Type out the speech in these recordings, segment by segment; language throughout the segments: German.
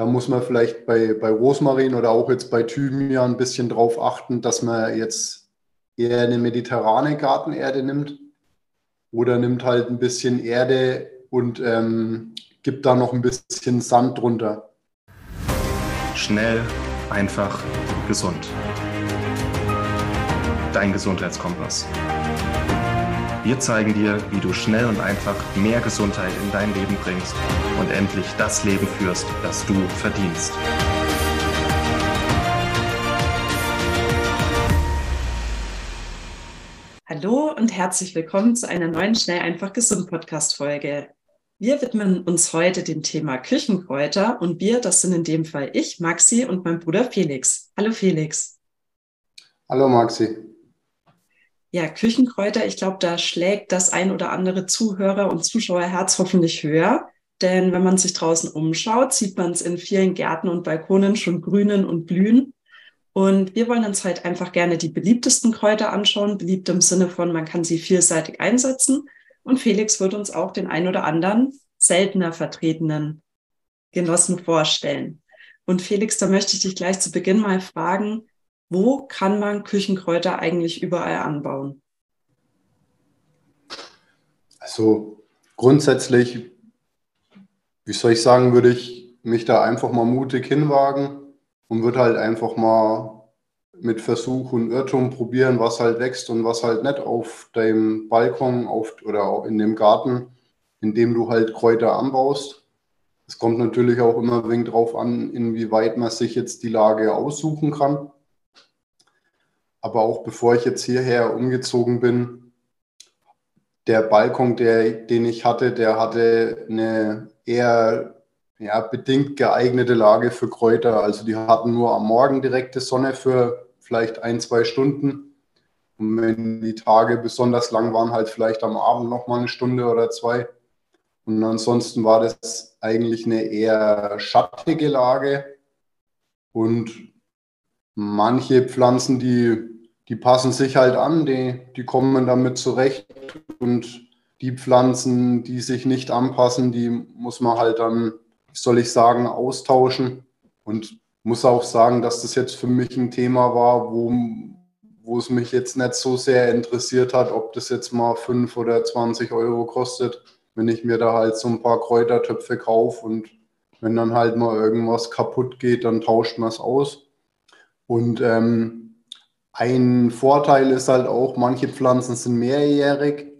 da muss man vielleicht bei, bei Rosmarin oder auch jetzt bei Thymian ein bisschen drauf achten, dass man jetzt eher eine mediterrane Gartenerde nimmt oder nimmt halt ein bisschen Erde und ähm, gibt da noch ein bisschen Sand drunter. Schnell, einfach, gesund. Dein Gesundheitskompass. Wir zeigen dir, wie du schnell und einfach mehr Gesundheit in dein Leben bringst und endlich das Leben führst, das du verdienst. Hallo und herzlich willkommen zu einer neuen Schnell einfach gesund Podcast Folge. Wir widmen uns heute dem Thema Küchenkräuter und wir, das sind in dem Fall ich, Maxi und mein Bruder Felix. Hallo Felix. Hallo Maxi. Ja, Küchenkräuter, ich glaube, da schlägt das ein oder andere Zuhörer und Zuschauerherz hoffentlich höher. Denn wenn man sich draußen umschaut, sieht man es in vielen Gärten und Balkonen schon grünen und blühen. Und wir wollen uns halt einfach gerne die beliebtesten Kräuter anschauen. Beliebt im Sinne von, man kann sie vielseitig einsetzen. Und Felix wird uns auch den ein oder anderen seltener vertretenen Genossen vorstellen. Und Felix, da möchte ich dich gleich zu Beginn mal fragen, wo kann man Küchenkräuter eigentlich überall anbauen? Also grundsätzlich, wie soll ich sagen, würde ich mich da einfach mal mutig hinwagen und würde halt einfach mal mit Versuch und Irrtum probieren, was halt wächst und was halt nicht auf deinem Balkon auf, oder in dem Garten, in dem du halt Kräuter anbaust. Es kommt natürlich auch immer wenig drauf an, inwieweit man sich jetzt die Lage aussuchen kann. Aber auch bevor ich jetzt hierher umgezogen bin, der Balkon, der, den ich hatte, der hatte eine eher ja, bedingt geeignete Lage für Kräuter. Also die hatten nur am Morgen direkte Sonne für vielleicht ein, zwei Stunden. Und wenn die Tage besonders lang waren, halt vielleicht am Abend noch mal eine Stunde oder zwei. Und ansonsten war das eigentlich eine eher schattige Lage. Und manche Pflanzen, die die passen sich halt an, die, die kommen damit zurecht und die Pflanzen, die sich nicht anpassen, die muss man halt dann, soll ich sagen, austauschen. Und muss auch sagen, dass das jetzt für mich ein Thema war, wo, wo es mich jetzt nicht so sehr interessiert hat, ob das jetzt mal 5 oder 20 Euro kostet, wenn ich mir da halt so ein paar Kräutertöpfe kaufe und wenn dann halt mal irgendwas kaputt geht, dann tauscht man es aus. Und ähm, ein Vorteil ist halt auch, manche Pflanzen sind mehrjährig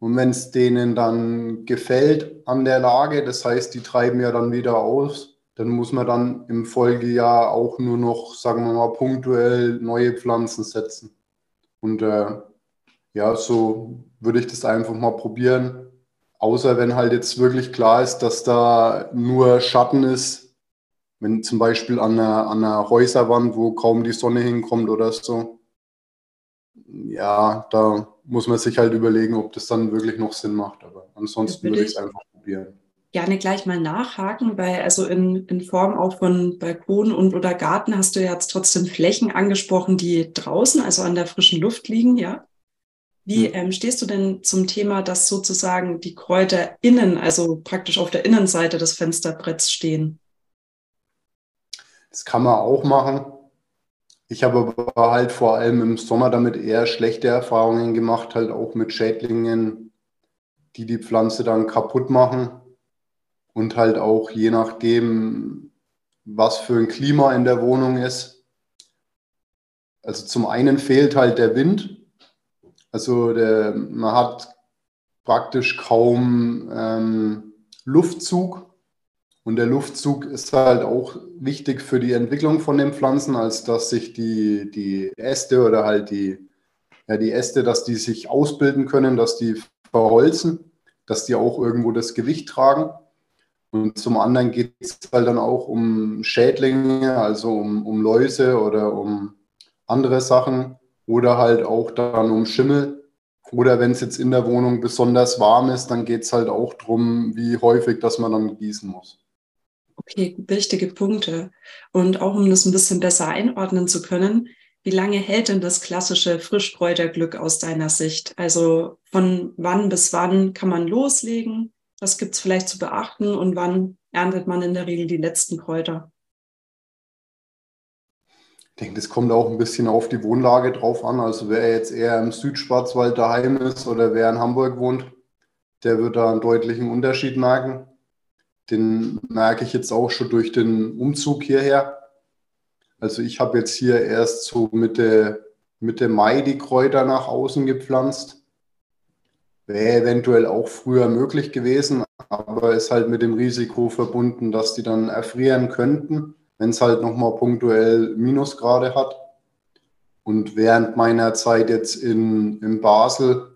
und wenn es denen dann gefällt an der Lage, das heißt, die treiben ja dann wieder aus, dann muss man dann im Folgejahr auch nur noch, sagen wir mal, punktuell neue Pflanzen setzen. Und äh, ja, so würde ich das einfach mal probieren. Außer wenn halt jetzt wirklich klar ist, dass da nur Schatten ist, wenn zum Beispiel an einer, an einer Häuserwand, wo kaum die Sonne hinkommt oder so, ja, da muss man sich halt überlegen, ob das dann wirklich noch Sinn macht. Aber ansonsten würde ich es einfach probieren. Gerne gleich mal nachhaken, weil also in, in Form auch von Balkon und oder Garten hast du jetzt trotzdem Flächen angesprochen, die draußen, also an der frischen Luft liegen, ja? Wie hm. ähm, stehst du denn zum Thema, dass sozusagen die Kräuter innen, also praktisch auf der Innenseite des Fensterbretts stehen? Das kann man auch machen. Ich habe aber halt vor allem im Sommer damit eher schlechte Erfahrungen gemacht, halt auch mit Schädlingen, die die Pflanze dann kaputt machen und halt auch je nachdem, was für ein Klima in der Wohnung ist. Also zum einen fehlt halt der Wind. Also der, man hat praktisch kaum ähm, Luftzug und der Luftzug ist halt auch wichtig für die Entwicklung von den Pflanzen, als dass sich die, die Äste oder halt die, ja, die Äste, dass die sich ausbilden können, dass die verholzen, dass die auch irgendwo das Gewicht tragen. Und zum anderen geht es halt dann auch um Schädlinge, also um, um Läuse oder um andere Sachen oder halt auch dann um Schimmel. Oder wenn es jetzt in der Wohnung besonders warm ist, dann geht es halt auch darum, wie häufig, dass man dann gießen muss. Okay, wichtige Punkte. Und auch um das ein bisschen besser einordnen zu können, wie lange hält denn das klassische Frischkräuterglück aus deiner Sicht? Also von wann bis wann kann man loslegen? Was gibt es vielleicht zu beachten und wann erntet man in der Regel die letzten Kräuter? Ich denke, das kommt auch ein bisschen auf die Wohnlage drauf an. Also wer jetzt eher im Südschwarzwald daheim ist oder wer in Hamburg wohnt, der wird da einen deutlichen Unterschied merken. Den merke ich jetzt auch schon durch den Umzug hierher. Also ich habe jetzt hier erst so Mitte, Mitte Mai die Kräuter nach außen gepflanzt. Wäre eventuell auch früher möglich gewesen, aber ist halt mit dem Risiko verbunden, dass die dann erfrieren könnten wenn es halt nochmal punktuell Minusgrade hat. Und während meiner Zeit jetzt in, in Basel,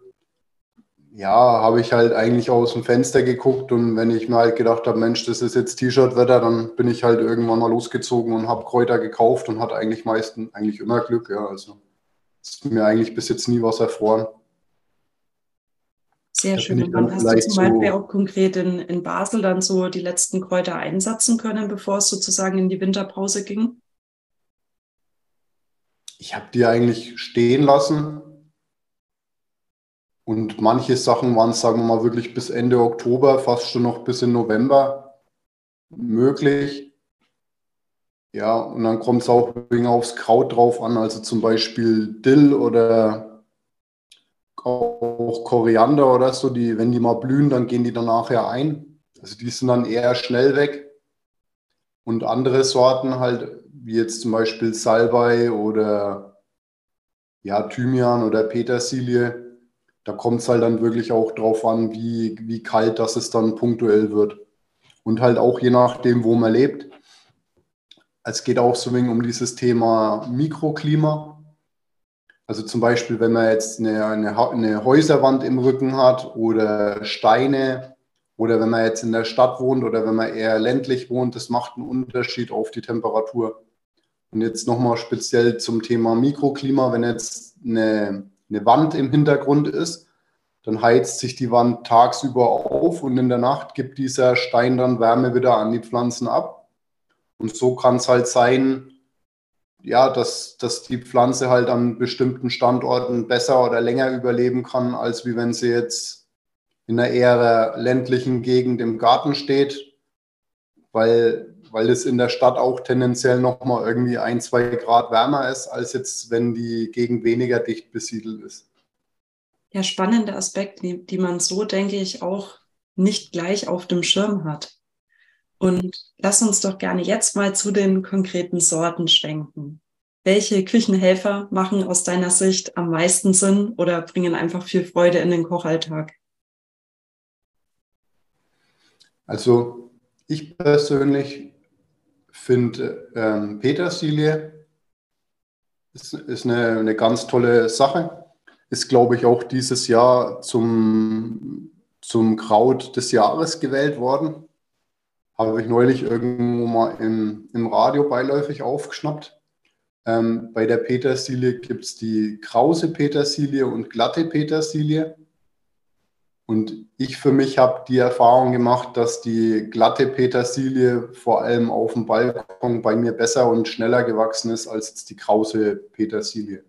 ja, habe ich halt eigentlich aus dem Fenster geguckt und wenn ich mir halt gedacht habe, Mensch, das ist jetzt T-Shirt-Wetter, dann bin ich halt irgendwann mal losgezogen und habe Kräuter gekauft und hatte eigentlich meistens, eigentlich immer Glück, ja, also ist mir eigentlich bis jetzt nie was erfroren. Sehr schön. Und wann hast du zum Beispiel so auch konkret in, in Basel dann so die letzten Kräuter einsetzen können, bevor es sozusagen in die Winterpause ging? Ich habe die eigentlich stehen lassen. Und manche Sachen waren, sagen wir mal, wirklich bis Ende Oktober, fast schon noch bis in November möglich. Ja, und dann kommt es auch wegen aufs Kraut drauf an, also zum Beispiel Dill oder auch Koriander oder so, die, wenn die mal blühen, dann gehen die dann nachher ein. Also die sind dann eher schnell weg. Und andere Sorten halt, wie jetzt zum Beispiel Salbei oder ja, Thymian oder Petersilie, da kommt es halt dann wirklich auch drauf an, wie, wie kalt das es dann punktuell wird. Und halt auch je nachdem, wo man lebt. Es geht auch so wenig um dieses Thema Mikroklima. Also zum Beispiel, wenn man jetzt eine, eine, eine Häuserwand im Rücken hat oder Steine oder wenn man jetzt in der Stadt wohnt oder wenn man eher ländlich wohnt, das macht einen Unterschied auf die Temperatur. Und jetzt nochmal speziell zum Thema Mikroklima, wenn jetzt eine, eine Wand im Hintergrund ist, dann heizt sich die Wand tagsüber auf und in der Nacht gibt dieser Stein dann Wärme wieder an die Pflanzen ab. Und so kann es halt sein, ja, dass, dass die Pflanze halt an bestimmten Standorten besser oder länger überleben kann, als wie wenn sie jetzt in einer eher ländlichen Gegend im Garten steht, weil, weil es in der Stadt auch tendenziell nochmal irgendwie ein, zwei Grad wärmer ist, als jetzt, wenn die Gegend weniger dicht besiedelt ist. Ja, spannende Aspekte, die, die man so, denke ich, auch nicht gleich auf dem Schirm hat. Und lass uns doch gerne jetzt mal zu den konkreten Sorten schwenken. Welche Küchenhelfer machen aus deiner Sicht am meisten Sinn oder bringen einfach viel Freude in den Kochalltag? Also ich persönlich finde ähm, Petersilie ist, ist eine, eine ganz tolle Sache. Ist, glaube ich, auch dieses Jahr zum, zum Kraut des Jahres gewählt worden. Habe ich neulich irgendwo mal im, im Radio beiläufig aufgeschnappt. Ähm, bei der Petersilie gibt es die krause Petersilie und glatte Petersilie. Und ich für mich habe die Erfahrung gemacht, dass die glatte Petersilie vor allem auf dem Balkon bei mir besser und schneller gewachsen ist als die krause Petersilie.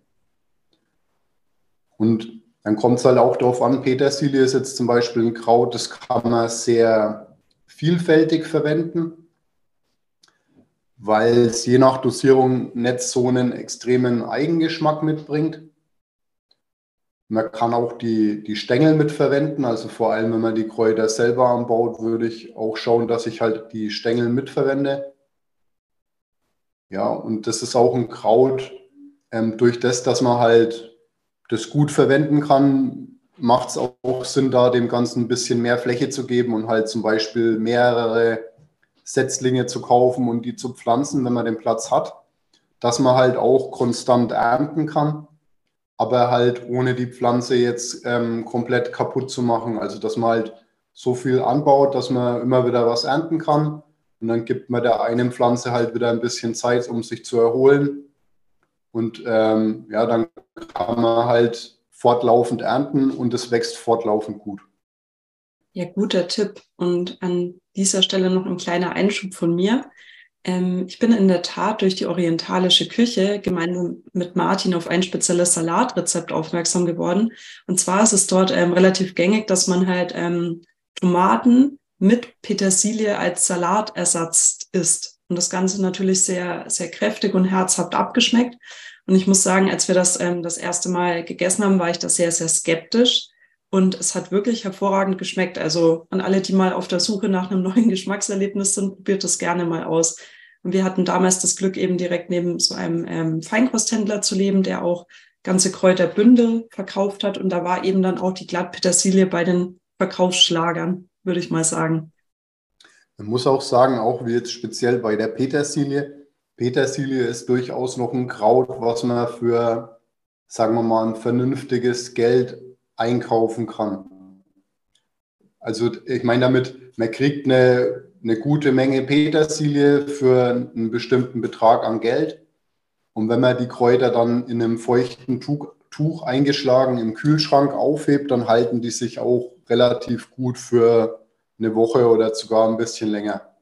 Und dann kommt es halt auch darauf an, Petersilie ist jetzt zum Beispiel ein Kraut, das kann man sehr vielfältig verwenden, weil es je nach Dosierung nicht so einen extremen Eigengeschmack mitbringt. Man kann auch die, die Stängel mitverwenden, also vor allem, wenn man die Kräuter selber anbaut, würde ich auch schauen, dass ich halt die Stängel mitverwende. Ja, und das ist auch ein Kraut, ähm, durch das, dass man halt das gut verwenden kann, macht es auch Sinn, da dem Ganzen ein bisschen mehr Fläche zu geben und halt zum Beispiel mehrere Setzlinge zu kaufen und die zu pflanzen, wenn man den Platz hat, dass man halt auch konstant ernten kann, aber halt ohne die Pflanze jetzt ähm, komplett kaputt zu machen. Also dass man halt so viel anbaut, dass man immer wieder was ernten kann und dann gibt man der einen Pflanze halt wieder ein bisschen Zeit, um sich zu erholen. Und ähm, ja, dann kann man halt fortlaufend ernten und es wächst fortlaufend gut. Ja, guter Tipp. Und an dieser Stelle noch ein kleiner Einschub von mir. Ähm, ich bin in der Tat durch die orientalische Küche gemeinsam mit Martin auf ein spezielles Salatrezept aufmerksam geworden. Und zwar ist es dort ähm, relativ gängig, dass man halt ähm, Tomaten mit Petersilie als Salatersatz isst. Und das Ganze natürlich sehr, sehr kräftig und herzhaft abgeschmeckt. Und ich muss sagen, als wir das ähm, das erste Mal gegessen haben, war ich da sehr, sehr skeptisch. Und es hat wirklich hervorragend geschmeckt. Also an alle, die mal auf der Suche nach einem neuen Geschmackserlebnis sind, probiert das gerne mal aus. Und wir hatten damals das Glück, eben direkt neben so einem ähm, Feinkosthändler zu leben, der auch ganze Kräuterbündel verkauft hat. Und da war eben dann auch die Glattpetersilie bei den Verkaufsschlagern, würde ich mal sagen. Man muss auch sagen, auch wie jetzt speziell bei der Petersilie, Petersilie ist durchaus noch ein Kraut, was man für, sagen wir mal, ein vernünftiges Geld einkaufen kann. Also ich meine damit, man kriegt eine, eine gute Menge Petersilie für einen bestimmten Betrag an Geld. Und wenn man die Kräuter dann in einem feuchten Tuch, Tuch eingeschlagen im Kühlschrank aufhebt, dann halten die sich auch relativ gut für eine Woche oder sogar ein bisschen länger.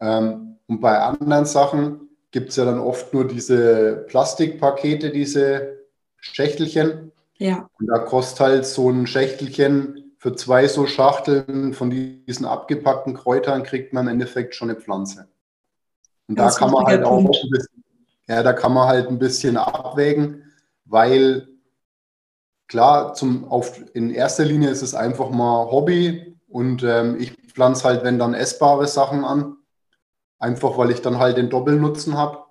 Ähm, und bei anderen Sachen gibt es ja dann oft nur diese Plastikpakete, diese Schächtelchen. Ja. Und da kostet halt so ein Schächtelchen für zwei so Schachteln von diesen abgepackten Kräutern kriegt man im Endeffekt schon eine Pflanze. Und da kann man halt auch ein bisschen, ja, da kann man halt ein bisschen abwägen, weil klar, zum, auf, in erster Linie ist es einfach mal Hobby und ähm, ich pflanze halt, wenn dann essbare Sachen an, einfach weil ich dann halt den Doppelnutzen habe.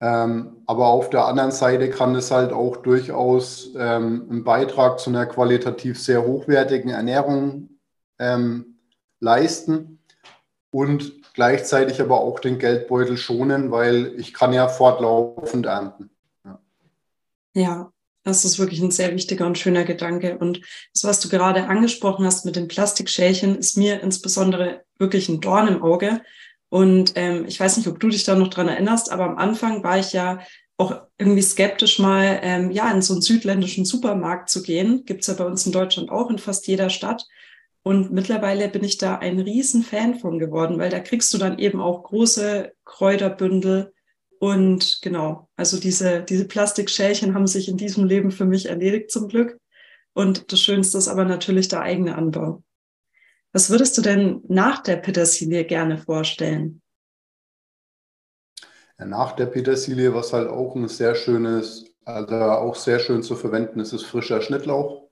Ähm, aber auf der anderen Seite kann es halt auch durchaus ähm, einen Beitrag zu einer qualitativ sehr hochwertigen Ernährung ähm, leisten und gleichzeitig aber auch den Geldbeutel schonen, weil ich kann ja fortlaufend ernten. Ja, ja das ist wirklich ein sehr wichtiger und schöner Gedanke. Und das, was du gerade angesprochen hast mit den Plastikschälchen, ist mir insbesondere wirklich ein Dorn im Auge, und ähm, ich weiß nicht, ob du dich da noch dran erinnerst, aber am Anfang war ich ja auch irgendwie skeptisch mal, ähm, ja, in so einen südländischen Supermarkt zu gehen. Gibt's ja bei uns in Deutschland auch in fast jeder Stadt. Und mittlerweile bin ich da ein riesen Fan von geworden, weil da kriegst du dann eben auch große Kräuterbündel. Und genau, also diese, diese Plastikschälchen haben sich in diesem Leben für mich erledigt zum Glück. Und das Schönste ist aber natürlich der eigene Anbau. Was würdest du denn nach der Petersilie gerne vorstellen? nach der Petersilie, was halt auch ein sehr schönes, also auch sehr schön zu verwenden ist, ist frischer Schnittlauch.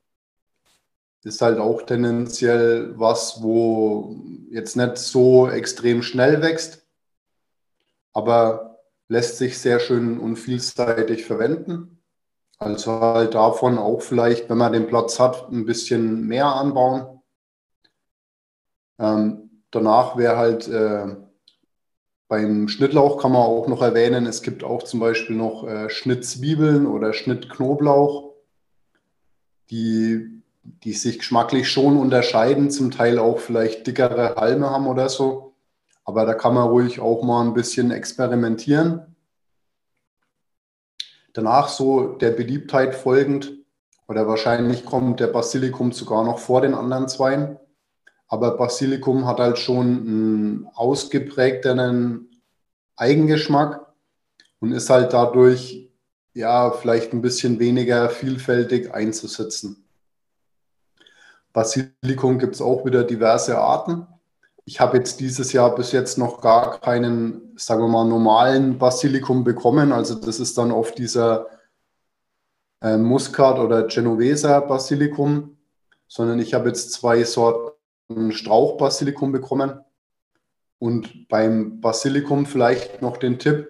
Ist halt auch tendenziell was, wo jetzt nicht so extrem schnell wächst, aber lässt sich sehr schön und vielseitig verwenden. Also halt davon auch vielleicht, wenn man den Platz hat, ein bisschen mehr anbauen. Ähm, danach wäre halt äh, beim Schnittlauch kann man auch noch erwähnen, es gibt auch zum Beispiel noch äh, Schnittzwiebeln oder Schnittknoblauch, die, die sich geschmacklich schon unterscheiden, zum Teil auch vielleicht dickere Halme haben oder so. Aber da kann man ruhig auch mal ein bisschen experimentieren. Danach so der Beliebtheit folgend, oder wahrscheinlich kommt der Basilikum sogar noch vor den anderen zwei. Aber Basilikum hat halt schon einen ausgeprägteren Eigengeschmack und ist halt dadurch ja vielleicht ein bisschen weniger vielfältig einzusetzen. Basilikum gibt es auch wieder diverse Arten. Ich habe jetzt dieses Jahr bis jetzt noch gar keinen, sagen wir mal, normalen Basilikum bekommen. Also das ist dann oft dieser äh, Muscat oder Genoveser Basilikum, sondern ich habe jetzt zwei Sorten ein Strauchbasilikum bekommen. Und beim Basilikum vielleicht noch den Tipp,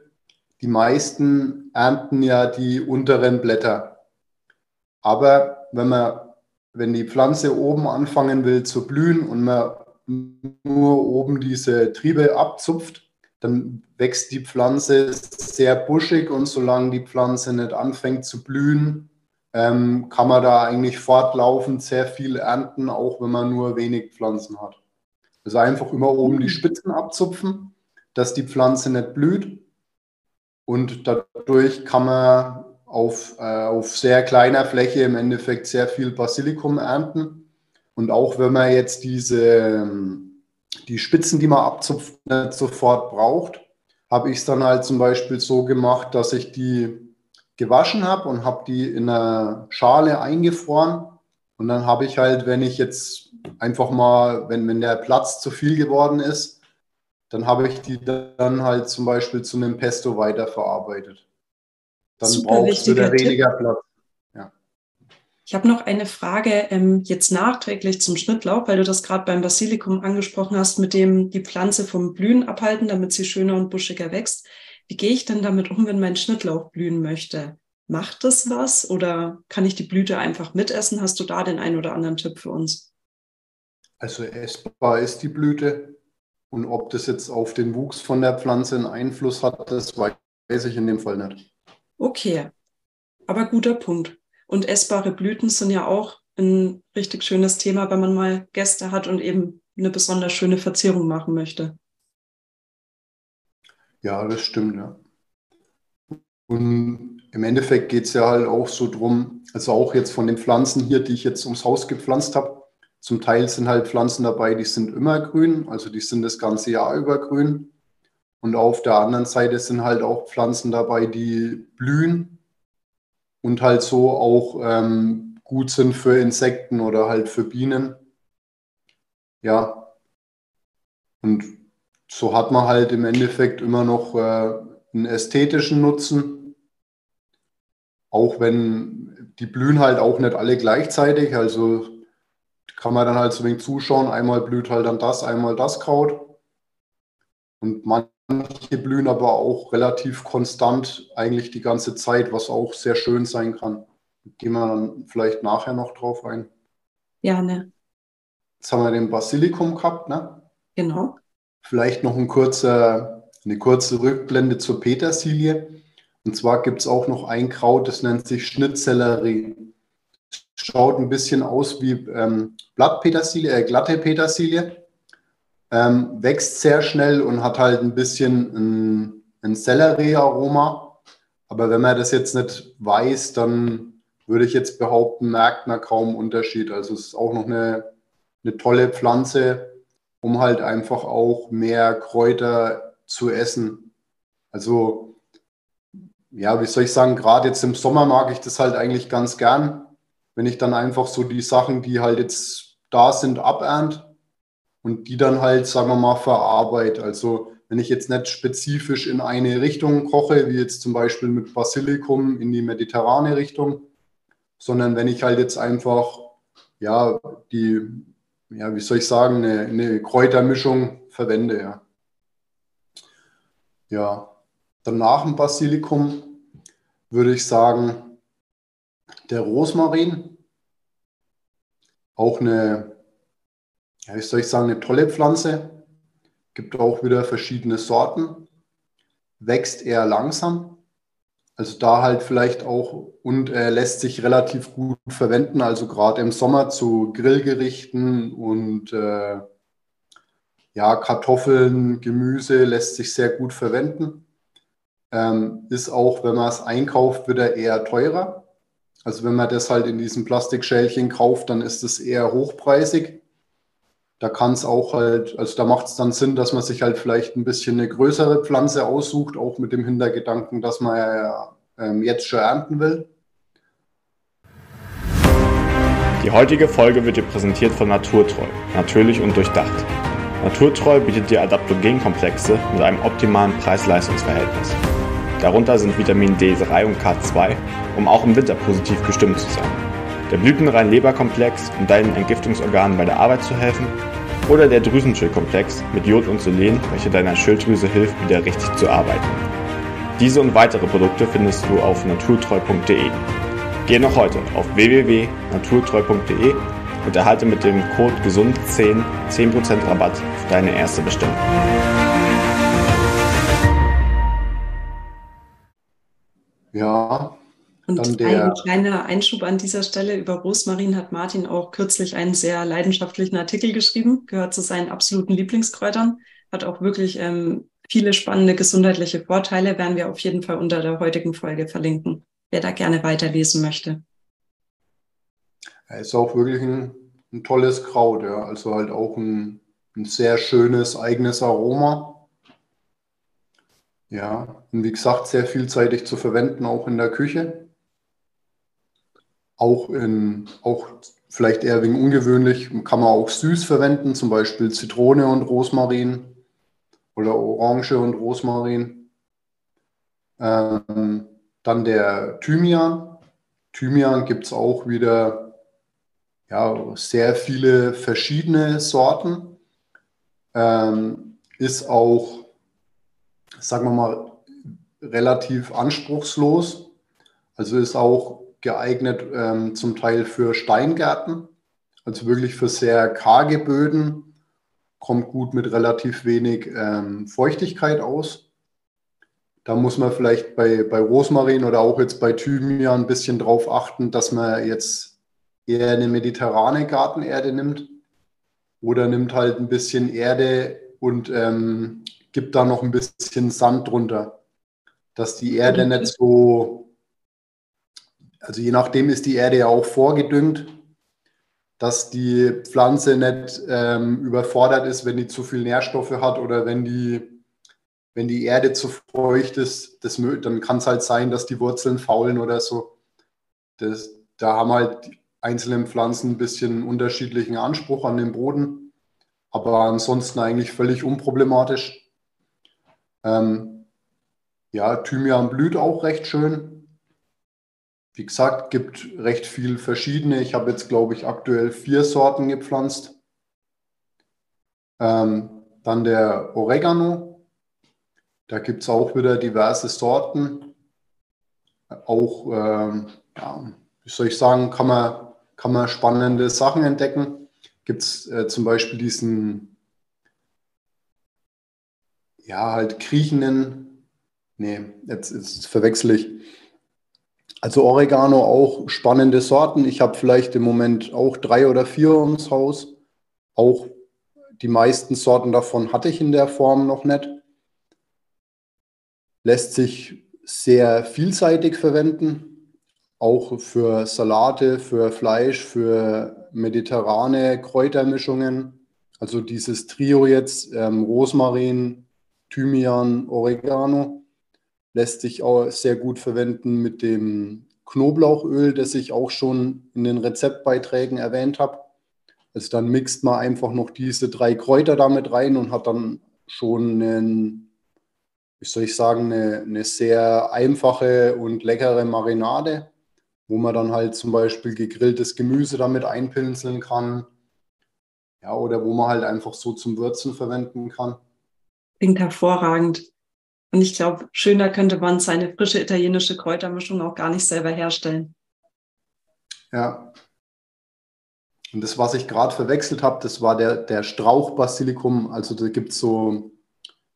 die meisten ernten ja die unteren Blätter. Aber wenn man, wenn die Pflanze oben anfangen will zu blühen und man nur oben diese Triebe abzupft, dann wächst die Pflanze sehr buschig und solange die Pflanze nicht anfängt zu blühen, ähm, kann man da eigentlich fortlaufend sehr viel ernten, auch wenn man nur wenig Pflanzen hat. Also einfach immer oben die Spitzen abzupfen, dass die Pflanze nicht blüht. Und dadurch kann man auf, äh, auf sehr kleiner Fläche im Endeffekt sehr viel Basilikum ernten. Und auch wenn man jetzt diese, die Spitzen, die man abzupft, nicht sofort braucht, habe ich es dann halt zum Beispiel so gemacht, dass ich die gewaschen habe und habe die in einer Schale eingefroren. Und dann habe ich halt, wenn ich jetzt einfach mal, wenn, wenn der Platz zu viel geworden ist, dann habe ich die dann halt zum Beispiel zu einem Pesto weiterverarbeitet. Dann Super brauchst du weniger Platz. Ich habe noch eine Frage ähm, jetzt nachträglich zum Schnittlauch, weil du das gerade beim Basilikum angesprochen hast, mit dem die Pflanze vom Blühen abhalten, damit sie schöner und buschiger wächst. Wie gehe ich denn damit um, wenn mein Schnittlauch blühen möchte? Macht das was oder kann ich die Blüte einfach mitessen? Hast du da den einen oder anderen Tipp für uns? Also essbar ist die Blüte und ob das jetzt auf den Wuchs von der Pflanze einen Einfluss hat, das weiß ich in dem Fall nicht. Okay, aber guter Punkt. Und essbare Blüten sind ja auch ein richtig schönes Thema, wenn man mal Gäste hat und eben eine besonders schöne Verzierung machen möchte. Ja, das stimmt, ja. Und im Endeffekt geht es ja halt auch so drum, also auch jetzt von den Pflanzen hier, die ich jetzt ums Haus gepflanzt habe, zum Teil sind halt Pflanzen dabei, die sind immer grün, also die sind das ganze Jahr über grün. Und auf der anderen Seite sind halt auch Pflanzen dabei, die blühen und halt so auch ähm, gut sind für Insekten oder halt für Bienen. Ja. Und so hat man halt im Endeffekt immer noch äh, einen ästhetischen Nutzen. Auch wenn die blühen halt auch nicht alle gleichzeitig. Also kann man dann halt so wenig zuschauen. Einmal blüht halt dann das, einmal das Kraut. Und man Manche blühen aber auch relativ konstant eigentlich die ganze Zeit, was auch sehr schön sein kann. Gehen wir dann vielleicht nachher noch drauf ein. Ja, ne. Jetzt haben wir den Basilikum gehabt, ne? Genau. Vielleicht noch ein kurzer, eine kurze Rückblende zur Petersilie. Und zwar gibt es auch noch ein Kraut, das nennt sich Schnittsellerie. Schaut ein bisschen aus wie ähm, Blattpetersilie, äh, glatte Petersilie ähm, wächst sehr schnell und hat halt ein bisschen ein, ein Sellerie-Aroma. Aber wenn man das jetzt nicht weiß, dann würde ich jetzt behaupten, merkt man kaum Unterschied. Also es ist auch noch eine, eine tolle Pflanze, um halt einfach auch mehr Kräuter zu essen. Also ja, wie soll ich sagen, gerade jetzt im Sommer mag ich das halt eigentlich ganz gern, wenn ich dann einfach so die Sachen, die halt jetzt da sind, abernt und die dann halt, sagen wir mal, verarbeite. Also wenn ich jetzt nicht spezifisch in eine Richtung koche, wie jetzt zum Beispiel mit Basilikum in die mediterrane Richtung, sondern wenn ich halt jetzt einfach, ja, die, ja, wie soll ich sagen, eine, eine Kräutermischung verwende, ja. Ja, dann nach dem Basilikum würde ich sagen, der Rosmarin, auch eine ja, wie soll ich sagen, eine tolle Pflanze. Gibt auch wieder verschiedene Sorten. Wächst eher langsam. Also da halt vielleicht auch und äh, lässt sich relativ gut verwenden. Also gerade im Sommer zu Grillgerichten und äh, ja, Kartoffeln, Gemüse lässt sich sehr gut verwenden. Ähm, ist auch, wenn man es einkauft, wieder eher teurer. Also wenn man das halt in diesem Plastikschälchen kauft, dann ist es eher hochpreisig da kann es auch halt, also da macht es dann Sinn, dass man sich halt vielleicht ein bisschen eine größere Pflanze aussucht, auch mit dem Hintergedanken, dass man ja ähm, jetzt schon ernten will. Die heutige Folge wird dir präsentiert von Naturtreu, natürlich und durchdacht. Naturtreu bietet dir Adaptogenkomplexe mit einem optimalen Preis-Leistungs-Verhältnis. Darunter sind Vitamin D3 und K2, um auch im Winter positiv gestimmt zu sein der blütenrein Leberkomplex, um deinen Entgiftungsorganen bei der Arbeit zu helfen, oder der Drüsenschildkomplex mit Jod und Selen, welcher deiner Schilddrüse hilft, wieder richtig zu arbeiten. Diese und weitere Produkte findest du auf naturtreu.de. Geh noch heute auf www.naturtreu.de und erhalte mit dem Code GESUND10 10% Rabatt auf deine erste Bestellung. Ja, und ein kleiner Einschub an dieser Stelle. Über Rosmarin hat Martin auch kürzlich einen sehr leidenschaftlichen Artikel geschrieben, gehört zu seinen absoluten Lieblingskräutern, hat auch wirklich ähm, viele spannende gesundheitliche Vorteile, werden wir auf jeden Fall unter der heutigen Folge verlinken, wer da gerne weiterlesen möchte. Er ist auch wirklich ein, ein tolles Kraut, ja. also halt auch ein, ein sehr schönes eigenes Aroma. Ja, und wie gesagt, sehr vielseitig zu verwenden, auch in der Küche auch, in, auch vielleicht eher wegen ungewöhnlich, kann man auch süß verwenden, zum Beispiel Zitrone und Rosmarin oder Orange und Rosmarin. Ähm, dann der Thymian. Thymian gibt es auch wieder ja, sehr viele verschiedene Sorten. Ähm, ist auch, sagen wir mal, relativ anspruchslos. Also ist auch geeignet ähm, zum Teil für Steingärten, also wirklich für sehr karge Böden, kommt gut mit relativ wenig ähm, Feuchtigkeit aus. Da muss man vielleicht bei, bei Rosmarin oder auch jetzt bei Thymian ein bisschen drauf achten, dass man jetzt eher eine mediterrane Gartenerde nimmt oder nimmt halt ein bisschen Erde und ähm, gibt da noch ein bisschen Sand drunter, dass die Erde nicht so also je nachdem ist die Erde ja auch vorgedüngt, dass die Pflanze nicht ähm, überfordert ist, wenn die zu viel Nährstoffe hat oder wenn die, wenn die Erde zu feucht ist, das, dann kann es halt sein, dass die Wurzeln faulen oder so. Das, da haben halt die einzelnen Pflanzen ein bisschen unterschiedlichen Anspruch an den Boden, aber ansonsten eigentlich völlig unproblematisch. Ähm, ja, Thymian blüht auch recht schön. Wie gesagt, gibt recht viel verschiedene. Ich habe jetzt, glaube ich, aktuell vier Sorten gepflanzt. Ähm, dann der Oregano. Da gibt es auch wieder diverse Sorten. Auch, ähm, ja, wie soll ich sagen, kann man, kann man spannende Sachen entdecken. Gibt es äh, zum Beispiel diesen, ja, halt kriechenden, nee, jetzt, jetzt verwechsel ich also Oregano auch spannende Sorten. Ich habe vielleicht im Moment auch drei oder vier ums Haus. Auch die meisten Sorten davon hatte ich in der Form noch nicht. Lässt sich sehr vielseitig verwenden, auch für Salate, für Fleisch, für mediterrane Kräutermischungen. Also dieses Trio jetzt, ähm, Rosmarin, Thymian, Oregano lässt sich auch sehr gut verwenden mit dem Knoblauchöl, das ich auch schon in den Rezeptbeiträgen erwähnt habe. Also dann mixt man einfach noch diese drei Kräuter damit rein und hat dann schon einen, wie soll ich sagen, eine, eine sehr einfache und leckere Marinade, wo man dann halt zum Beispiel gegrilltes Gemüse damit einpinseln kann. Ja, oder wo man halt einfach so zum Würzen verwenden kann. Klingt hervorragend. Und ich glaube, schöner könnte man seine frische italienische Kräutermischung auch gar nicht selber herstellen. Ja. Und das, was ich gerade verwechselt habe, das war der, der Strauchbasilikum. Also da gibt es so,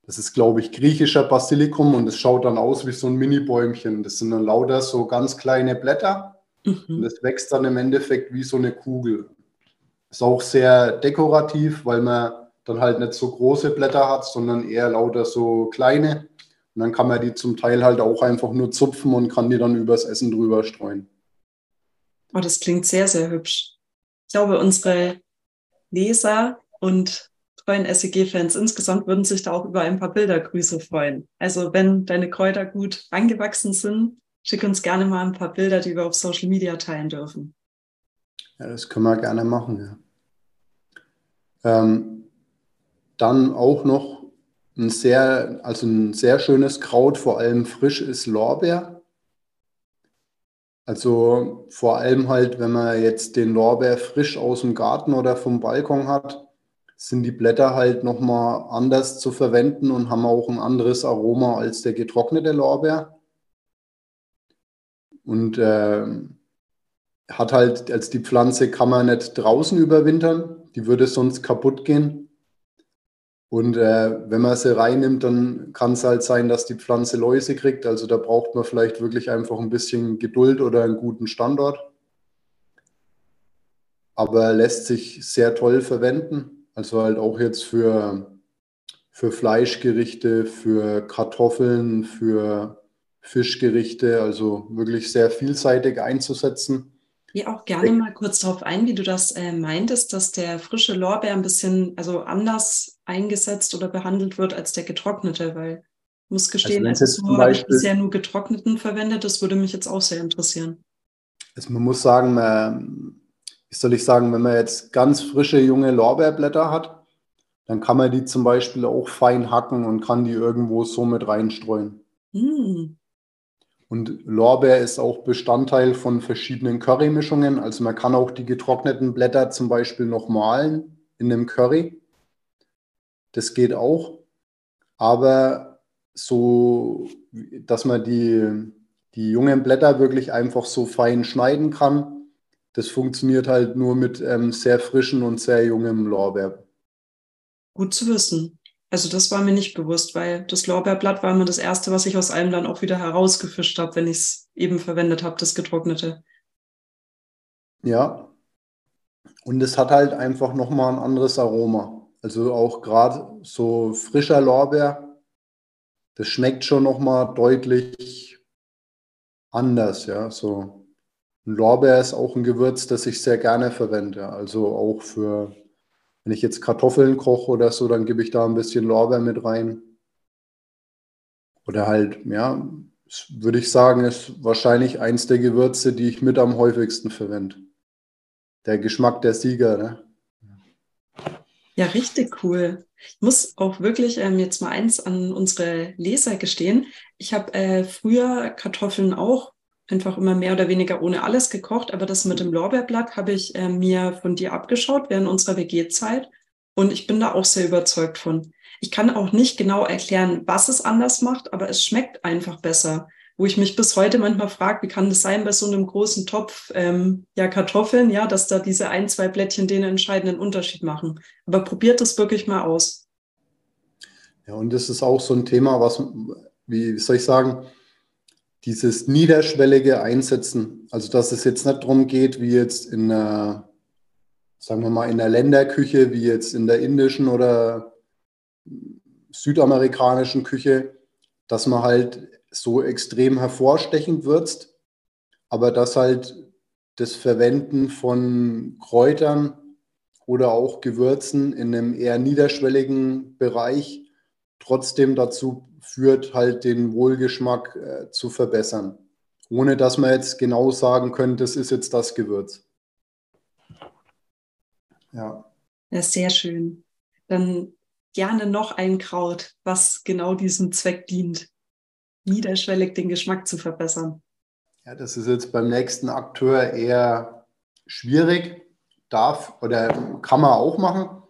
das ist, glaube ich, griechischer Basilikum und es schaut dann aus wie so ein Mini-Bäumchen. Das sind dann lauter so ganz kleine Blätter mhm. und das wächst dann im Endeffekt wie so eine Kugel. Ist auch sehr dekorativ, weil man dann halt nicht so große Blätter hat, sondern eher lauter so kleine. Und dann kann man die zum Teil halt auch einfach nur zupfen und kann die dann übers Essen drüber streuen. Oh, das klingt sehr, sehr hübsch. Ich glaube, unsere Leser und treuen SEG-Fans insgesamt würden sich da auch über ein paar Bildergrüße freuen. Also wenn deine Kräuter gut angewachsen sind, schick uns gerne mal ein paar Bilder, die wir auf Social Media teilen dürfen. Ja, das können wir gerne machen, ja. Ähm, dann auch noch ein sehr, also ein sehr schönes Kraut, vor allem frisch, ist Lorbeer. Also vor allem halt, wenn man jetzt den Lorbeer frisch aus dem Garten oder vom Balkon hat, sind die Blätter halt nochmal anders zu verwenden und haben auch ein anderes Aroma als der getrocknete Lorbeer. Und äh, hat halt, als die Pflanze kann man nicht draußen überwintern, die würde sonst kaputt gehen. Und äh, wenn man sie reinnimmt, dann kann es halt sein, dass die Pflanze Läuse kriegt. Also da braucht man vielleicht wirklich einfach ein bisschen Geduld oder einen guten Standort. Aber lässt sich sehr toll verwenden. Also halt auch jetzt für, für Fleischgerichte, für Kartoffeln, für Fischgerichte. Also wirklich sehr vielseitig einzusetzen. Geh auch gerne mal kurz darauf ein, wie du das äh, meintest, dass der frische Lorbeer ein bisschen also anders eingesetzt oder behandelt wird als der getrocknete, weil ich muss gestehen, also, also so habe ich bisher nur getrockneten verwendet. Das würde mich jetzt auch sehr interessieren. Also man muss sagen, wie soll ich sagen, wenn man jetzt ganz frische junge Lorbeerblätter hat, dann kann man die zum Beispiel auch fein hacken und kann die irgendwo so mit reinstreuen. Mm. Und Lorbeer ist auch Bestandteil von verschiedenen Currymischungen. Also man kann auch die getrockneten Blätter zum Beispiel noch malen in einem Curry. Das geht auch. Aber so, dass man die, die jungen Blätter wirklich einfach so fein schneiden kann, das funktioniert halt nur mit ähm, sehr frischen und sehr jungem Lorbeer. Gut zu wissen. Also das war mir nicht bewusst, weil das Lorbeerblatt war immer das Erste, was ich aus allem dann auch wieder herausgefischt habe, wenn ich es eben verwendet habe, das getrocknete. Ja. Und es hat halt einfach nochmal ein anderes Aroma. Also auch gerade so frischer Lorbeer, das schmeckt schon nochmal deutlich anders, ja. So ein Lorbeer ist auch ein Gewürz, das ich sehr gerne verwende. Also auch für wenn ich jetzt Kartoffeln koche oder so, dann gebe ich da ein bisschen Lorbeer mit rein. Oder halt, ja, würde ich sagen, ist wahrscheinlich eins der Gewürze, die ich mit am häufigsten verwende. Der Geschmack der Sieger, ne? Ja, richtig cool. Ich muss auch wirklich ähm, jetzt mal eins an unsere Leser gestehen. Ich habe äh, früher Kartoffeln auch einfach immer mehr oder weniger ohne alles gekocht. Aber das mit dem Lorbeerblatt habe ich äh, mir von dir abgeschaut während unserer WG-Zeit. Und ich bin da auch sehr überzeugt von. Ich kann auch nicht genau erklären, was es anders macht, aber es schmeckt einfach besser. Wo ich mich bis heute manchmal frage, wie kann das sein bei so einem großen Topf ähm, ja, Kartoffeln, ja, dass da diese ein, zwei Blättchen den entscheidenden Unterschied machen. Aber probiert das wirklich mal aus. Ja, und das ist auch so ein Thema, was, wie soll ich sagen, dieses niederschwellige Einsetzen, also dass es jetzt nicht darum geht, wie jetzt in der, sagen wir mal, in der Länderküche, wie jetzt in der indischen oder südamerikanischen Küche, dass man halt so extrem hervorstechend würzt, aber dass halt das Verwenden von Kräutern oder auch Gewürzen in einem eher niederschwelligen Bereich trotzdem dazu führt, halt den Wohlgeschmack äh, zu verbessern. Ohne dass man jetzt genau sagen könnte, das ist jetzt das Gewürz. Ja. Ja, sehr schön. Dann gerne noch ein Kraut, was genau diesem Zweck dient, niederschwellig den Geschmack zu verbessern. Ja, das ist jetzt beim nächsten Akteur eher schwierig, darf oder kann man auch machen.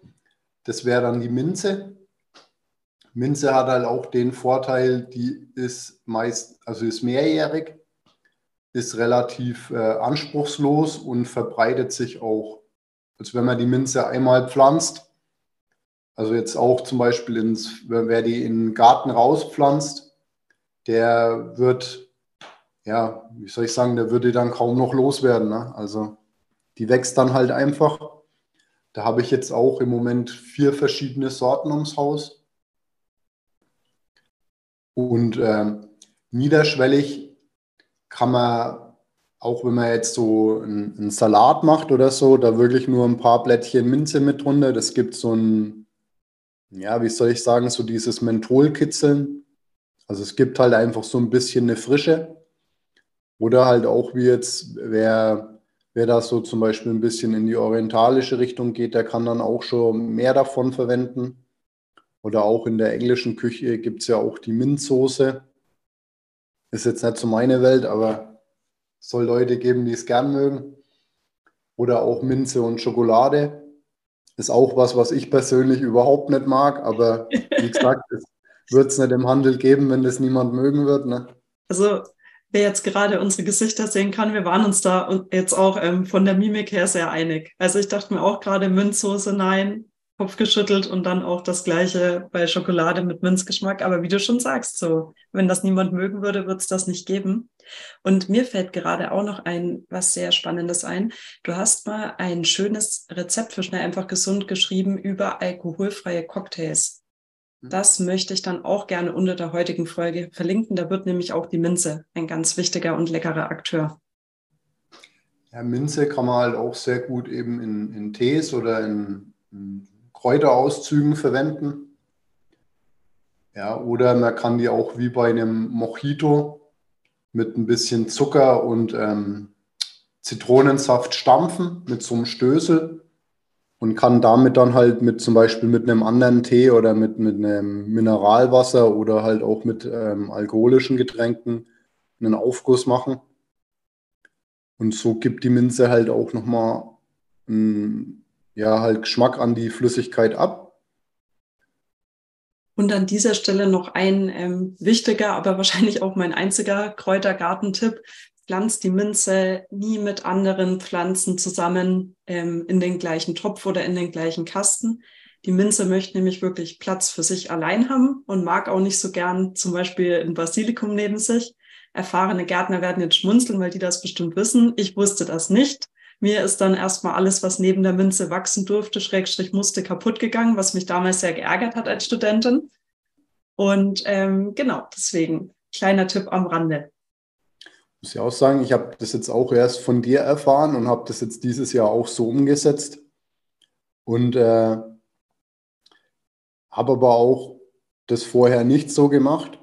Das wäre dann die Minze. Minze hat halt auch den Vorteil, die ist meist, also ist mehrjährig, ist relativ äh, anspruchslos und verbreitet sich auch. Also wenn man die Minze einmal pflanzt, also jetzt auch zum Beispiel ins, wer die in den Garten rauspflanzt, der wird, ja, wie soll ich sagen, der würde dann kaum noch loswerden. Ne? Also die wächst dann halt einfach. Da habe ich jetzt auch im Moment vier verschiedene Sorten ums Haus. Und äh, niederschwellig kann man, auch wenn man jetzt so einen, einen, Salat macht oder so, da wirklich nur ein paar Blättchen Minze mit drunter. Das gibt so ein, ja, wie soll ich sagen, so dieses Mentholkitzeln. Also es gibt halt einfach so ein bisschen eine Frische. Oder halt auch wie jetzt, wer, wer da so zum Beispiel ein bisschen in die orientalische Richtung geht, der kann dann auch schon mehr davon verwenden. Oder auch in der englischen Küche gibt es ja auch die Minzsoße. Ist jetzt nicht so meine Welt, aber es soll Leute geben, die es gern mögen. Oder auch Minze und Schokolade. Ist auch was, was ich persönlich überhaupt nicht mag, aber wie gesagt, es wird es nicht im Handel geben, wenn das niemand mögen wird. Ne? Also wer jetzt gerade unsere Gesichter sehen kann, wir waren uns da jetzt auch ähm, von der Mimik her sehr einig. Also ich dachte mir auch gerade Minzsoße, nein, Kopf geschüttelt und dann auch das gleiche bei Schokolade mit Minzgeschmack. Aber wie du schon sagst, so, wenn das niemand mögen würde, wird es das nicht geben. Und mir fällt gerade auch noch ein, was sehr Spannendes ein. Du hast mal ein schönes Rezept für schnell einfach gesund geschrieben über alkoholfreie Cocktails. Hm. Das möchte ich dann auch gerne unter der heutigen Folge verlinken. Da wird nämlich auch die Minze ein ganz wichtiger und leckerer Akteur. Ja, Minze kann man halt auch sehr gut eben in, in Tees oder in, in Kräuterauszügen verwenden. Ja, oder man kann die auch wie bei einem Mojito mit ein bisschen Zucker und ähm, Zitronensaft stampfen mit so einem Stößel und kann damit dann halt mit zum Beispiel mit einem anderen Tee oder mit, mit einem Mineralwasser oder halt auch mit ähm, alkoholischen Getränken einen Aufguss machen. Und so gibt die Minze halt auch nochmal ja, halt Geschmack an die Flüssigkeit ab. Und an dieser Stelle noch ein ähm, wichtiger, aber wahrscheinlich auch mein einziger Kräutergartentipp pflanzt die Minze nie mit anderen Pflanzen zusammen ähm, in den gleichen Topf oder in den gleichen Kasten. Die Minze möchte nämlich wirklich Platz für sich allein haben und mag auch nicht so gern zum Beispiel ein Basilikum neben sich. Erfahrene Gärtner werden jetzt schmunzeln, weil die das bestimmt wissen. Ich wusste das nicht. Mir ist dann erstmal alles, was neben der Minze wachsen durfte, Schrägstrich musste, kaputt gegangen, was mich damals sehr geärgert hat als Studentin. Und ähm, genau, deswegen kleiner Tipp am Rande muss ich auch sagen, ich habe das jetzt auch erst von dir erfahren und habe das jetzt dieses Jahr auch so umgesetzt. Und äh, habe aber auch das vorher nicht so gemacht.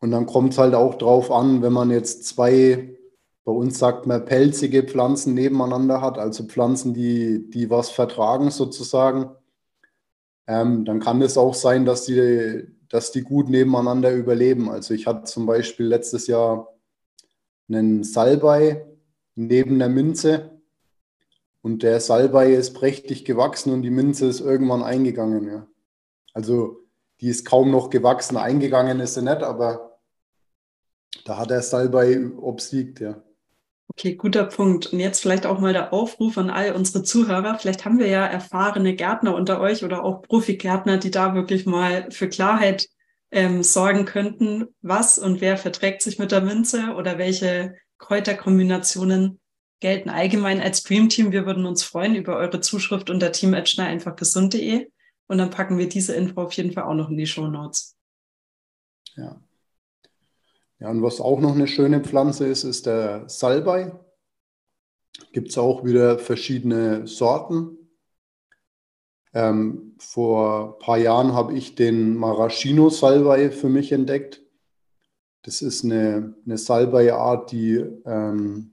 Und dann kommt es halt auch drauf an, wenn man jetzt zwei, bei uns sagt man, pelzige Pflanzen nebeneinander hat, also Pflanzen, die, die was vertragen sozusagen, ähm, dann kann es auch sein, dass die, dass die gut nebeneinander überleben. Also ich hatte zum Beispiel letztes Jahr einen Salbei neben der Minze. Und der Salbei ist prächtig gewachsen und die Minze ist irgendwann eingegangen. Ja. Also die ist kaum noch gewachsen. Eingegangen ist sie nicht, aber da hat der Salbei obsiegt, ja. Okay, guter Punkt. Und jetzt vielleicht auch mal der Aufruf an all unsere Zuhörer. Vielleicht haben wir ja erfahrene Gärtner unter euch oder auch Profi-Gärtner, die da wirklich mal für Klarheit ähm, sorgen könnten, was und wer verträgt sich mit der Minze oder welche Kräuterkombinationen gelten allgemein als Dream Team. Wir würden uns freuen über eure Zuschrift unter team.schnell einfach gesund.de und dann packen wir diese Info auf jeden Fall auch noch in die Show Notes. Ja. Ja, und was auch noch eine schöne Pflanze ist, ist der Salbei. Gibt es auch wieder verschiedene Sorten. Ähm, vor ein paar Jahren habe ich den Maraschino Salbei für mich entdeckt. Das ist eine, eine Salbei-Art, die, ähm,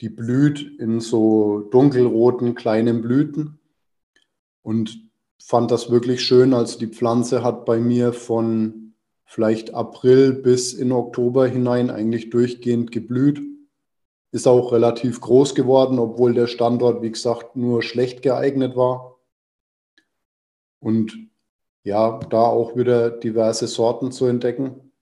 die blüht in so dunkelroten kleinen Blüten und fand das wirklich schön. Also die Pflanze hat bei mir von vielleicht April bis in Oktober hinein eigentlich durchgehend geblüht. Ist auch relativ groß geworden, obwohl der Standort, wie gesagt, nur schlecht geeignet war. Und ja, da auch wieder diverse Sorten zu entdecken.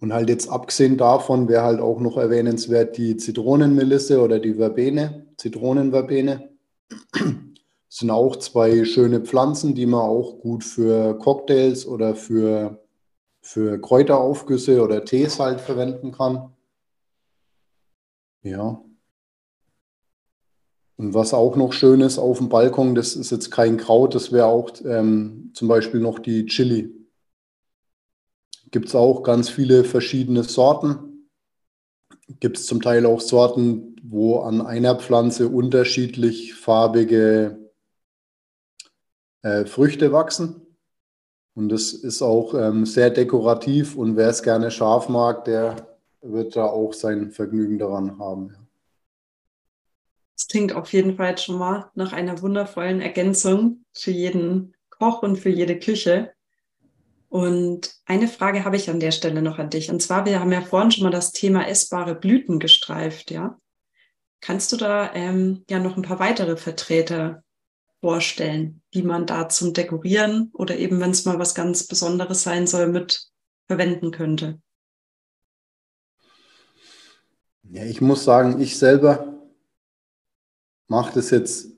Und halt jetzt abgesehen davon wäre halt auch noch erwähnenswert die Zitronenmelisse oder die Verbene, Zitronenverbene. Sind auch zwei schöne Pflanzen, die man auch gut für Cocktails oder für, für Kräuteraufgüsse oder Tees halt verwenden kann. Ja, und was auch noch schön ist auf dem Balkon, das ist jetzt kein Kraut, das wäre auch ähm, zum Beispiel noch die Chili. Gibt es auch ganz viele verschiedene Sorten. Gibt es zum Teil auch Sorten, wo an einer Pflanze unterschiedlich farbige äh, Früchte wachsen. Und das ist auch ähm, sehr dekorativ und wer es gerne scharf mag, der wird da auch sein Vergnügen daran haben. Das klingt auf jeden Fall schon mal nach einer wundervollen Ergänzung für jeden Koch und für jede Küche. Und eine Frage habe ich an der Stelle noch an dich. Und zwar, wir haben ja vorhin schon mal das Thema essbare Blüten gestreift, ja. Kannst du da ähm, ja noch ein paar weitere Vertreter vorstellen, die man da zum Dekorieren oder eben, wenn es mal was ganz Besonderes sein soll, mit verwenden könnte? Ja, ich muss sagen, ich selber mache das jetzt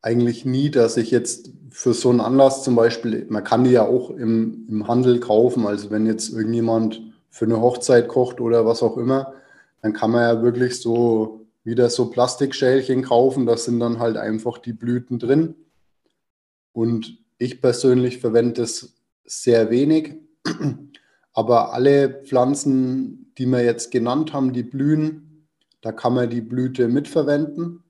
eigentlich nie, dass ich jetzt für so einen Anlass zum Beispiel, man kann die ja auch im, im Handel kaufen, also wenn jetzt irgendjemand für eine Hochzeit kocht oder was auch immer, dann kann man ja wirklich so wieder so Plastikschälchen kaufen, da sind dann halt einfach die Blüten drin. Und ich persönlich verwende das sehr wenig, aber alle Pflanzen, die wir jetzt genannt haben, die blühen, da kann man die Blüte mitverwenden.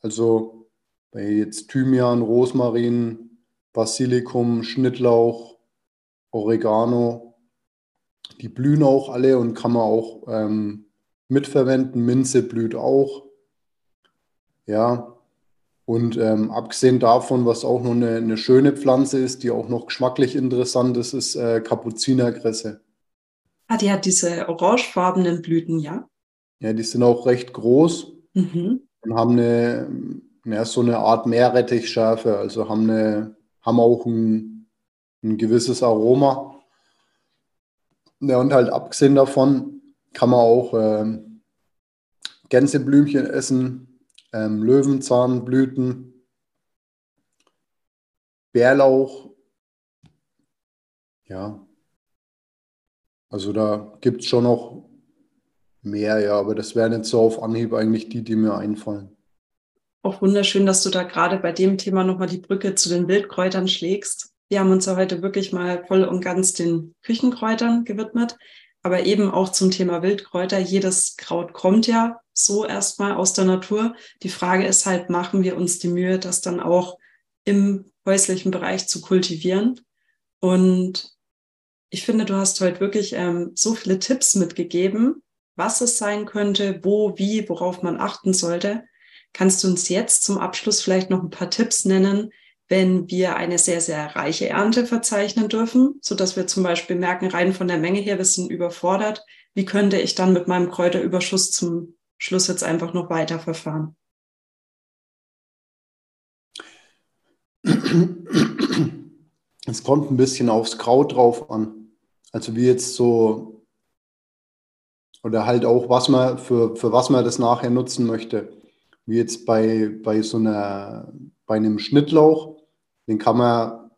Also bei jetzt Thymian, Rosmarin, Basilikum, Schnittlauch, Oregano, die blühen auch alle und kann man auch ähm, mitverwenden. Minze blüht auch. Ja, und ähm, abgesehen davon, was auch noch eine, eine, schöne Pflanze ist, die auch noch geschmacklich interessant ist, ist äh, Kapuzinerkresse. Ah, die hat diese orangefarbenen Blüten, ja? Ja, die sind auch recht groß mhm. und haben eine, ja, so eine Art Meerrettichschärfe, also haben, eine, haben auch ein, ein gewisses Aroma. Ja, und halt abgesehen davon kann man auch äh, Gänseblümchen essen, ähm, Löwenzahnblüten, Bärlauch. Ja, also da gibt es schon noch mehr, ja, aber das wären jetzt so auf Anhieb eigentlich die, die mir einfallen. Auch wunderschön, dass du da gerade bei dem Thema nochmal die Brücke zu den Wildkräutern schlägst. Wir haben uns ja heute wirklich mal voll und ganz den Küchenkräutern gewidmet, aber eben auch zum Thema Wildkräuter. Jedes Kraut kommt ja so erstmal aus der Natur. Die Frage ist halt, machen wir uns die Mühe, das dann auch im häuslichen Bereich zu kultivieren? Und ich finde, du hast heute wirklich ähm, so viele Tipps mitgegeben, was es sein könnte, wo, wie, worauf man achten sollte. Kannst du uns jetzt zum Abschluss vielleicht noch ein paar Tipps nennen, wenn wir eine sehr, sehr reiche Ernte verzeichnen dürfen, so dass wir zum Beispiel merken, rein von der Menge her, wir sind überfordert. Wie könnte ich dann mit meinem Kräuterüberschuss zum Schluss jetzt einfach noch weiterverfahren? Es kommt ein bisschen aufs Kraut drauf an. Also wie jetzt so, oder halt auch, was man für, für was man das nachher nutzen möchte. Wie jetzt bei, bei so einer, bei einem Schnittlauch, den kann man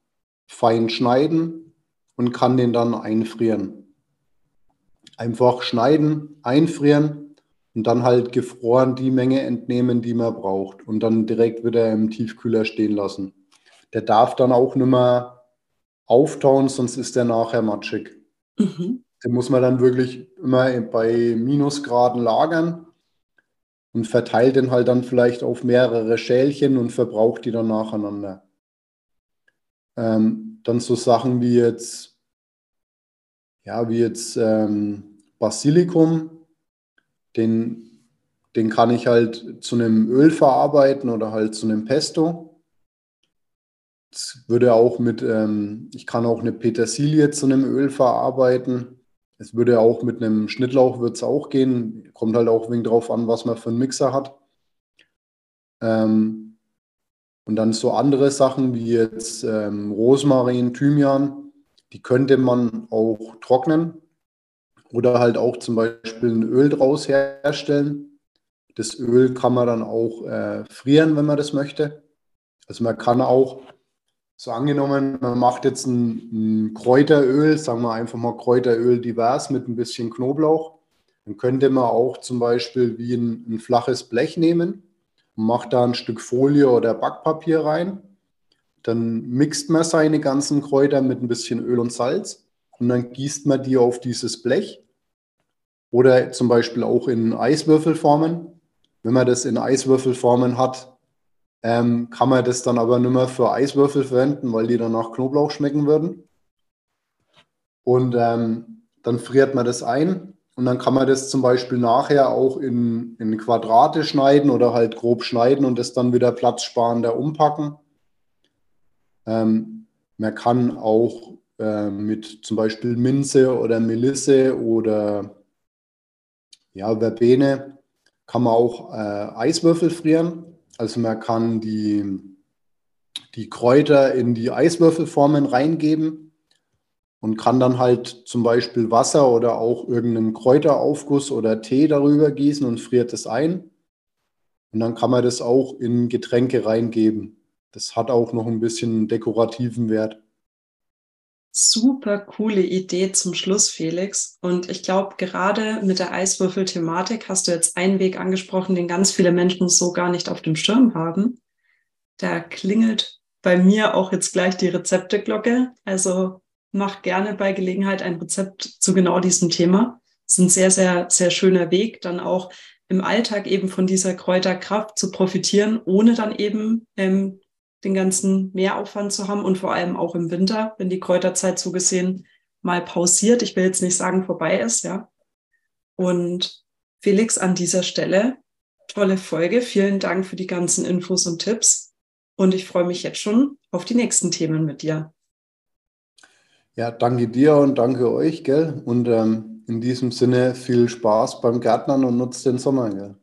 fein schneiden und kann den dann einfrieren. Einfach schneiden, einfrieren und dann halt gefroren die Menge entnehmen, die man braucht und dann direkt wieder im Tiefkühler stehen lassen. Der darf dann auch nicht mehr auftauen, sonst ist der nachher matschig. Mhm. Den muss man dann wirklich immer bei Minusgraden lagern und verteilt den halt dann vielleicht auf mehrere Schälchen und verbraucht die dann nacheinander. Ähm, dann so Sachen wie jetzt, ja, wie jetzt ähm, Basilikum, den, den kann ich halt zu einem Öl verarbeiten oder halt zu einem Pesto. Das würde auch mit, ähm, ich kann auch eine Petersilie zu einem Öl verarbeiten. Es würde auch mit einem Schnittlauch wird es auch gehen. Kommt halt auch wegen drauf an, was man für einen Mixer hat. Ähm, und dann so andere Sachen wie jetzt ähm, Rosmarin, Thymian, die könnte man auch trocknen oder halt auch zum Beispiel ein Öl draus herstellen. Das Öl kann man dann auch äh, frieren, wenn man das möchte. Also man kann auch, so angenommen, man macht jetzt ein, ein Kräuteröl, sagen wir einfach mal Kräuteröl divers mit ein bisschen Knoblauch, dann könnte man auch zum Beispiel wie ein, ein flaches Blech nehmen macht da ein Stück Folie oder Backpapier rein. Dann mixt man seine ganzen Kräuter mit ein bisschen Öl und Salz und dann gießt man die auf dieses Blech oder zum Beispiel auch in Eiswürfelformen. Wenn man das in Eiswürfelformen hat, ähm, kann man das dann aber nicht mehr für Eiswürfel verwenden, weil die dann nach Knoblauch schmecken würden. Und ähm, dann friert man das ein und dann kann man das zum Beispiel nachher auch in, in Quadrate schneiden oder halt grob schneiden und das dann wieder platzsparender umpacken. Ähm, man kann auch äh, mit zum Beispiel Minze oder Melisse oder ja, Verbene kann man auch äh, Eiswürfel frieren. Also man kann die, die Kräuter in die Eiswürfelformen reingeben und kann dann halt zum Beispiel Wasser oder auch irgendeinen Kräuteraufguss oder Tee darüber gießen und friert es ein. Und dann kann man das auch in Getränke reingeben. Das hat auch noch ein bisschen dekorativen Wert. Super coole Idee zum Schluss, Felix. Und ich glaube, gerade mit der Eiswürfel-Thematik hast du jetzt einen Weg angesprochen, den ganz viele Menschen so gar nicht auf dem Schirm haben. Da klingelt bei mir auch jetzt gleich die Rezepteglocke. Also mach gerne bei Gelegenheit ein Rezept zu genau diesem Thema. Das ist ein sehr, sehr, sehr schöner Weg, dann auch im Alltag eben von dieser Kräuterkraft zu profitieren, ohne dann eben ähm, den ganzen Mehraufwand zu haben und vor allem auch im Winter, wenn die Kräuterzeit so gesehen mal pausiert. Ich will jetzt nicht sagen vorbei ist, ja. Und Felix, an dieser Stelle tolle Folge. Vielen Dank für die ganzen Infos und Tipps. Und ich freue mich jetzt schon auf die nächsten Themen mit dir. Ja, danke dir und danke euch, gell? Und ähm, in diesem Sinne viel Spaß beim Gärtnern und nutzt den Sommer, gell?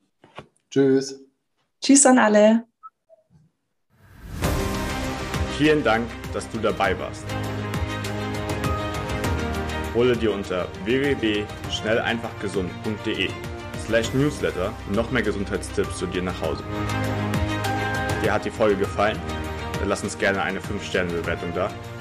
Tschüss. Tschüss an alle. Vielen Dank, dass du dabei warst. Hole dir unter www.schnelleinfachgesund.de slash newsletter noch mehr Gesundheitstipps zu dir nach Hause. Dir hat die Folge gefallen? Dann lass uns gerne eine 5-Sterne-Bewertung da,